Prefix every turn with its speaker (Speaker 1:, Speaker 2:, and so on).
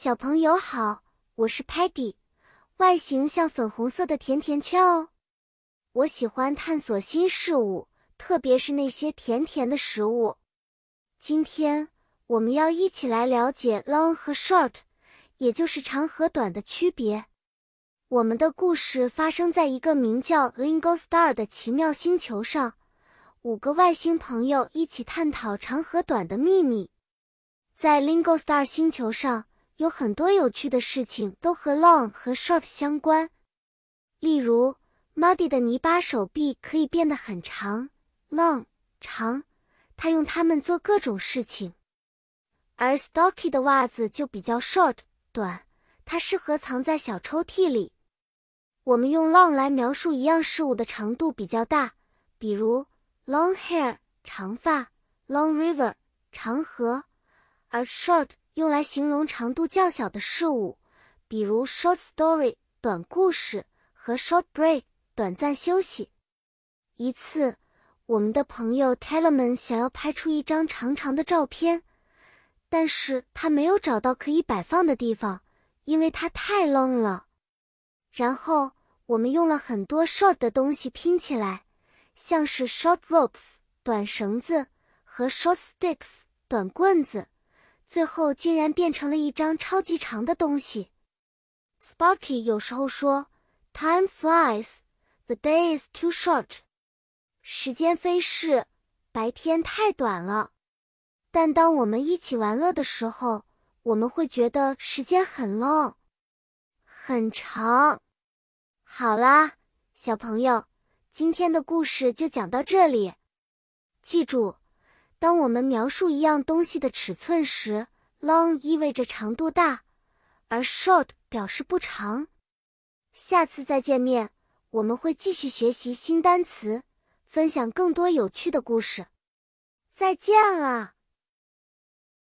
Speaker 1: 小朋友好，我是 Patty，外形像粉红色的甜甜圈哦。我喜欢探索新事物，特别是那些甜甜的食物。今天我们要一起来了解 long 和 short，也就是长和短的区别。我们的故事发生在一个名叫 Lingo Star 的奇妙星球上，五个外星朋友一起探讨长和短的秘密。在 Lingo Star 星球上。有很多有趣的事情都和 long 和 short 相关，例如 Muddy 的泥巴手臂可以变得很长，long 长，他用它们做各种事情；而 Stocky 的袜子就比较 short 短，它适合藏在小抽屉里。我们用 long 来描述一样事物的长度比较大，比如 long hair 长发，long river 长河，而 short。用来形容长度较小的事物，比如 short story 短故事和 short break 短暂休息。一次，我们的朋友 Tellerman 想要拍出一张长长的照片，但是他没有找到可以摆放的地方，因为它太 long 了。然后我们用了很多 short 的东西拼起来，像是 short ropes 短绳子和 short sticks 短棍子。最后竟然变成了一张超级长的东西。Sparky 有时候说：“Time flies, the day is too short。”时间飞逝，白天太短了。但当我们一起玩乐的时候，我们会觉得时间很 long，很长。好啦，小朋友，今天的故事就讲到这里。记住。当我们描述一样东西的尺寸时，long 意味着长度大，而 short 表示不长。下次再见面，我们会继续学习新单词，分享更多有趣的故事。再见了。